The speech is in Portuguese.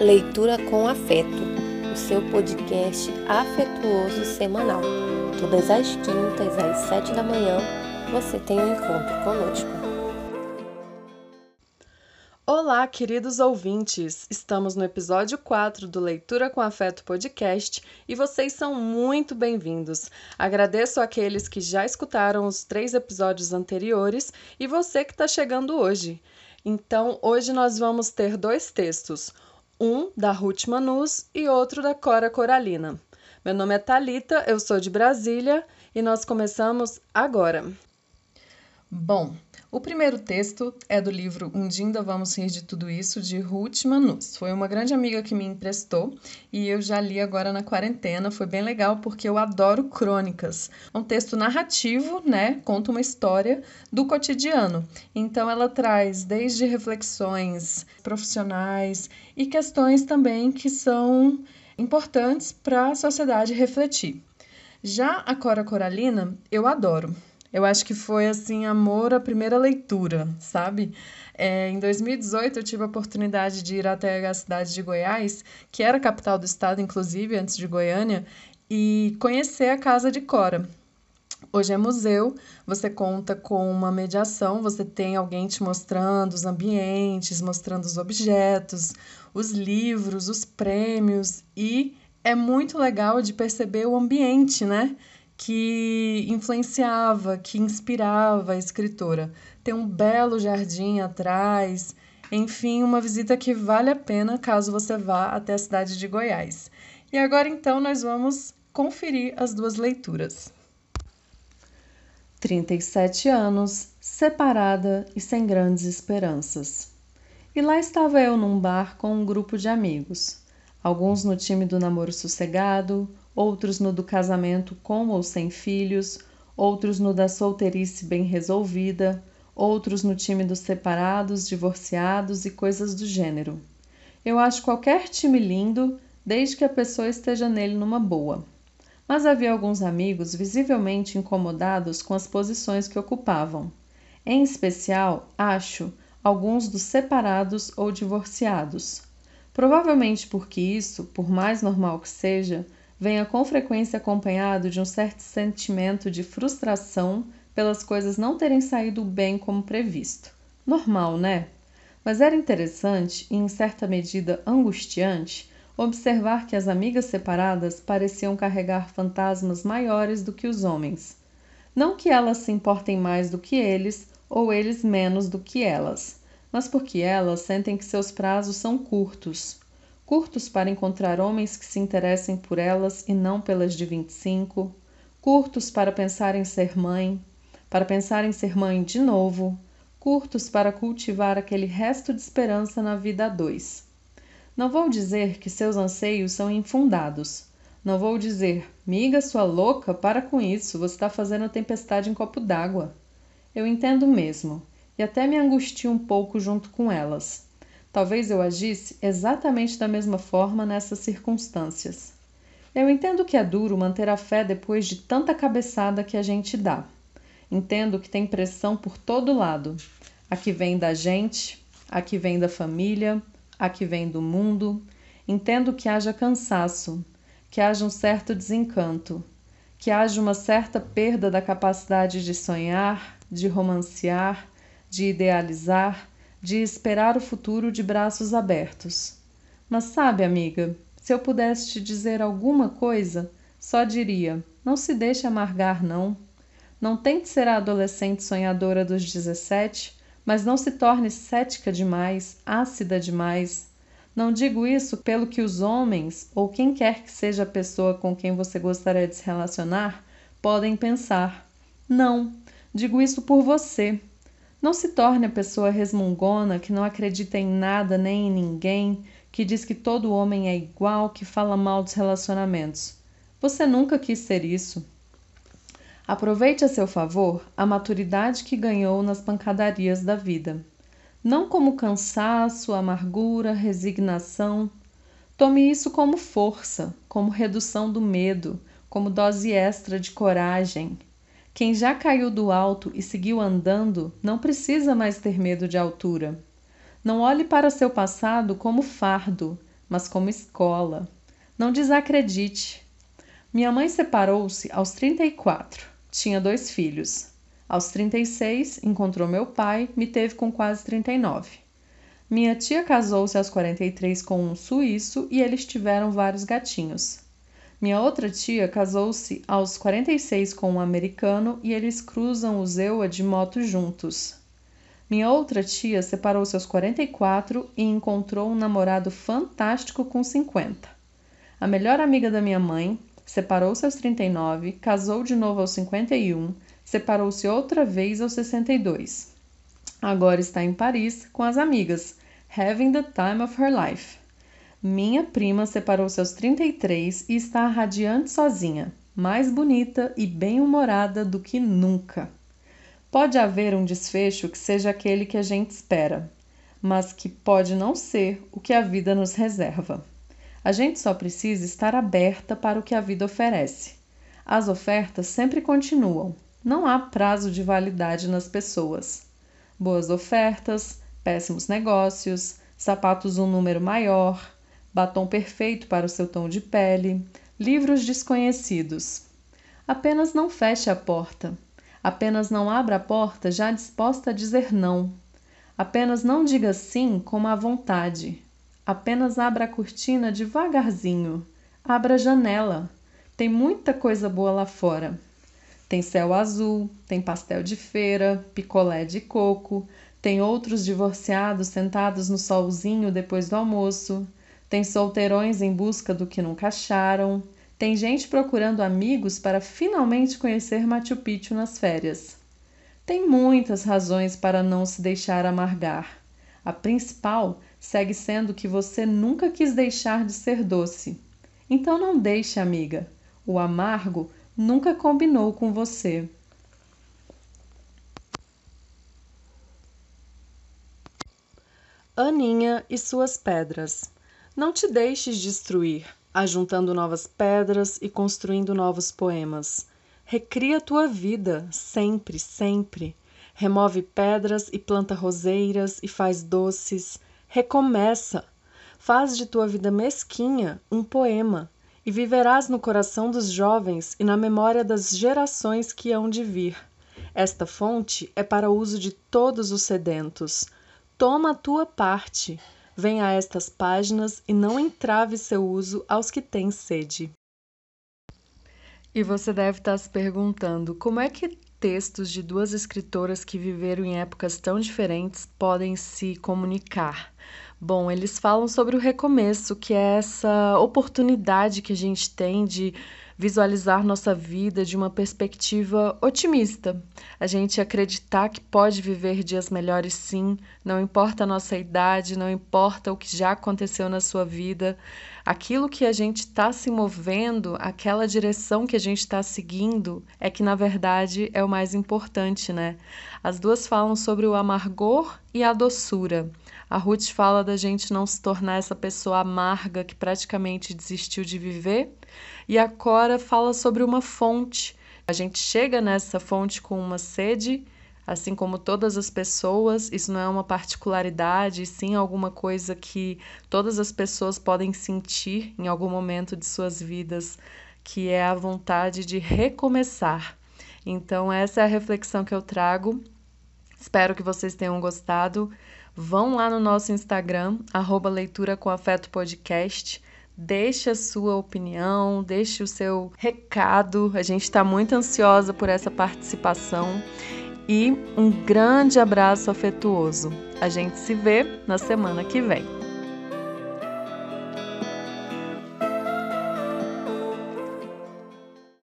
Leitura com Afeto, o seu podcast afetuoso semanal. Todas as quintas às sete da manhã você tem um encontro conosco. Olá, queridos ouvintes! Estamos no episódio 4 do Leitura com Afeto podcast e vocês são muito bem-vindos. Agradeço àqueles que já escutaram os três episódios anteriores e você que está chegando hoje. Então, hoje nós vamos ter dois textos um da Ruth Manus e outro da Cora Coralina. Meu nome é Talita, eu sou de Brasília e nós começamos agora. Bom, o primeiro texto é do livro Um Dia Ainda Vamos Rir de Tudo Isso, de Ruth Manus. Foi uma grande amiga que me emprestou e eu já li agora na quarentena. Foi bem legal porque eu adoro crônicas. É um texto narrativo, né? Conta uma história do cotidiano. Então ela traz desde reflexões profissionais e questões também que são importantes para a sociedade refletir. Já a Cora Coralina, eu adoro. Eu acho que foi assim amor à primeira leitura, sabe? É, em 2018 eu tive a oportunidade de ir até a cidade de Goiás, que era a capital do estado, inclusive antes de Goiânia, e conhecer a casa de Cora. Hoje é museu, você conta com uma mediação, você tem alguém te mostrando os ambientes, mostrando os objetos, os livros, os prêmios e é muito legal de perceber o ambiente, né? Que influenciava, que inspirava a escritora. Tem um belo jardim atrás, enfim, uma visita que vale a pena caso você vá até a cidade de Goiás. E agora então nós vamos conferir as duas leituras. 37 anos, separada e sem grandes esperanças. E lá estava eu num bar com um grupo de amigos, alguns no time do namoro sossegado, outros no do casamento com ou sem filhos, outros no da solteirice bem resolvida, outros no time dos separados, divorciados e coisas do gênero. Eu acho qualquer time lindo, desde que a pessoa esteja nele numa boa. Mas havia alguns amigos visivelmente incomodados com as posições que ocupavam. Em especial, acho, alguns dos separados ou divorciados. Provavelmente porque isso, por mais normal que seja, venha com frequência acompanhado de um certo sentimento de frustração pelas coisas não terem saído bem como previsto. Normal, né? Mas era interessante e, em certa medida, angustiante observar que as amigas separadas pareciam carregar fantasmas maiores do que os homens. Não que elas se importem mais do que eles ou eles menos do que elas, mas porque elas sentem que seus prazos são curtos curtos para encontrar homens que se interessem por elas e não pelas de 25, curtos para pensar em ser mãe, para pensar em ser mãe de novo, curtos para cultivar aquele resto de esperança na vida a dois. Não vou dizer que seus anseios são infundados. Não vou dizer, miga sua louca, para com isso, você está fazendo tempestade em copo d'água. Eu entendo mesmo, e até me angustio um pouco junto com elas. Talvez eu agisse exatamente da mesma forma nessas circunstâncias. Eu entendo que é duro manter a fé depois de tanta cabeçada que a gente dá. Entendo que tem pressão por todo lado. A que vem da gente, a que vem da família, a que vem do mundo. Entendo que haja cansaço, que haja um certo desencanto, que haja uma certa perda da capacidade de sonhar, de romancear, de idealizar de esperar o futuro de braços abertos. Mas sabe, amiga, se eu pudesse te dizer alguma coisa, só diria: não se deixe amargar, não. Não tente ser a adolescente sonhadora dos 17, mas não se torne cética demais, ácida demais. Não digo isso pelo que os homens, ou quem quer que seja a pessoa com quem você gostaria de se relacionar, podem pensar. Não, digo isso por você, não se torne a pessoa resmungona que não acredita em nada nem em ninguém, que diz que todo homem é igual, que fala mal dos relacionamentos. Você nunca quis ser isso. Aproveite a seu favor a maturidade que ganhou nas pancadarias da vida. Não como cansaço, amargura, resignação. Tome isso como força, como redução do medo, como dose extra de coragem. Quem já caiu do alto e seguiu andando não precisa mais ter medo de altura. Não olhe para seu passado como fardo, mas como escola. Não desacredite. Minha mãe separou-se aos 34. Tinha dois filhos. Aos 36, encontrou meu pai, me teve com quase 39. Minha tia casou-se aos 43 com um suíço e eles tiveram vários gatinhos. Minha outra tia casou-se aos 46 com um americano e eles cruzam o Zewa de moto juntos. Minha outra tia separou-se aos 44 e encontrou um namorado fantástico com 50. A melhor amiga da minha mãe separou-se aos 39, casou de novo aos 51, separou-se outra vez aos 62. Agora está em Paris com as amigas, having the time of her life. Minha prima separou-se aos 33 e está radiante sozinha, mais bonita e bem-humorada do que nunca. Pode haver um desfecho que seja aquele que a gente espera, mas que pode não ser o que a vida nos reserva. A gente só precisa estar aberta para o que a vida oferece. As ofertas sempre continuam, não há prazo de validade nas pessoas. Boas ofertas, péssimos negócios, sapatos um número maior, batom perfeito para o seu tom de pele, livros desconhecidos. Apenas não feche a porta. Apenas não abra a porta já disposta a dizer não. Apenas não diga sim com má vontade. Apenas abra a cortina devagarzinho. Abra a janela. Tem muita coisa boa lá fora. Tem céu azul, tem pastel de feira, picolé de coco, tem outros divorciados sentados no solzinho depois do almoço, tem solteirões em busca do que nunca acharam. Tem gente procurando amigos para finalmente conhecer Machu Picchu nas férias. Tem muitas razões para não se deixar amargar. A principal segue sendo que você nunca quis deixar de ser doce. Então não deixe, amiga. O amargo nunca combinou com você. Aninha e suas pedras. Não te deixes destruir, ajuntando novas pedras e construindo novos poemas. Recria tua vida, sempre, sempre. Remove pedras e planta roseiras e faz doces. Recomeça. Faz de tua vida mesquinha um poema e viverás no coração dos jovens e na memória das gerações que hão de vir. Esta fonte é para uso de todos os sedentos. Toma a tua parte. Venha a estas páginas e não entrave seu uso aos que têm sede. E você deve estar se perguntando como é que textos de duas escritoras que viveram em épocas tão diferentes podem se comunicar. Bom, eles falam sobre o recomeço, que é essa oportunidade que a gente tem de visualizar nossa vida de uma perspectiva otimista. A gente acreditar que pode viver dias melhores sim, não importa a nossa idade, não importa o que já aconteceu na sua vida, aquilo que a gente está se movendo, aquela direção que a gente está seguindo, é que na verdade é o mais importante, né? As duas falam sobre o amargor e a doçura. A Ruth fala da gente não se tornar essa pessoa amarga que praticamente desistiu de viver e a Cora fala sobre uma fonte. A gente chega nessa fonte com uma sede, assim como todas as pessoas, isso não é uma particularidade, sim alguma coisa que todas as pessoas podem sentir em algum momento de suas vidas, que é a vontade de recomeçar. Então, essa é a reflexão que eu trago. Espero que vocês tenham gostado. Vão lá no nosso Instagram, arroba leitura com afeto podcast Deixe a sua opinião, deixe o seu recado. A gente está muito ansiosa por essa participação. E um grande abraço afetuoso. A gente se vê na semana que vem.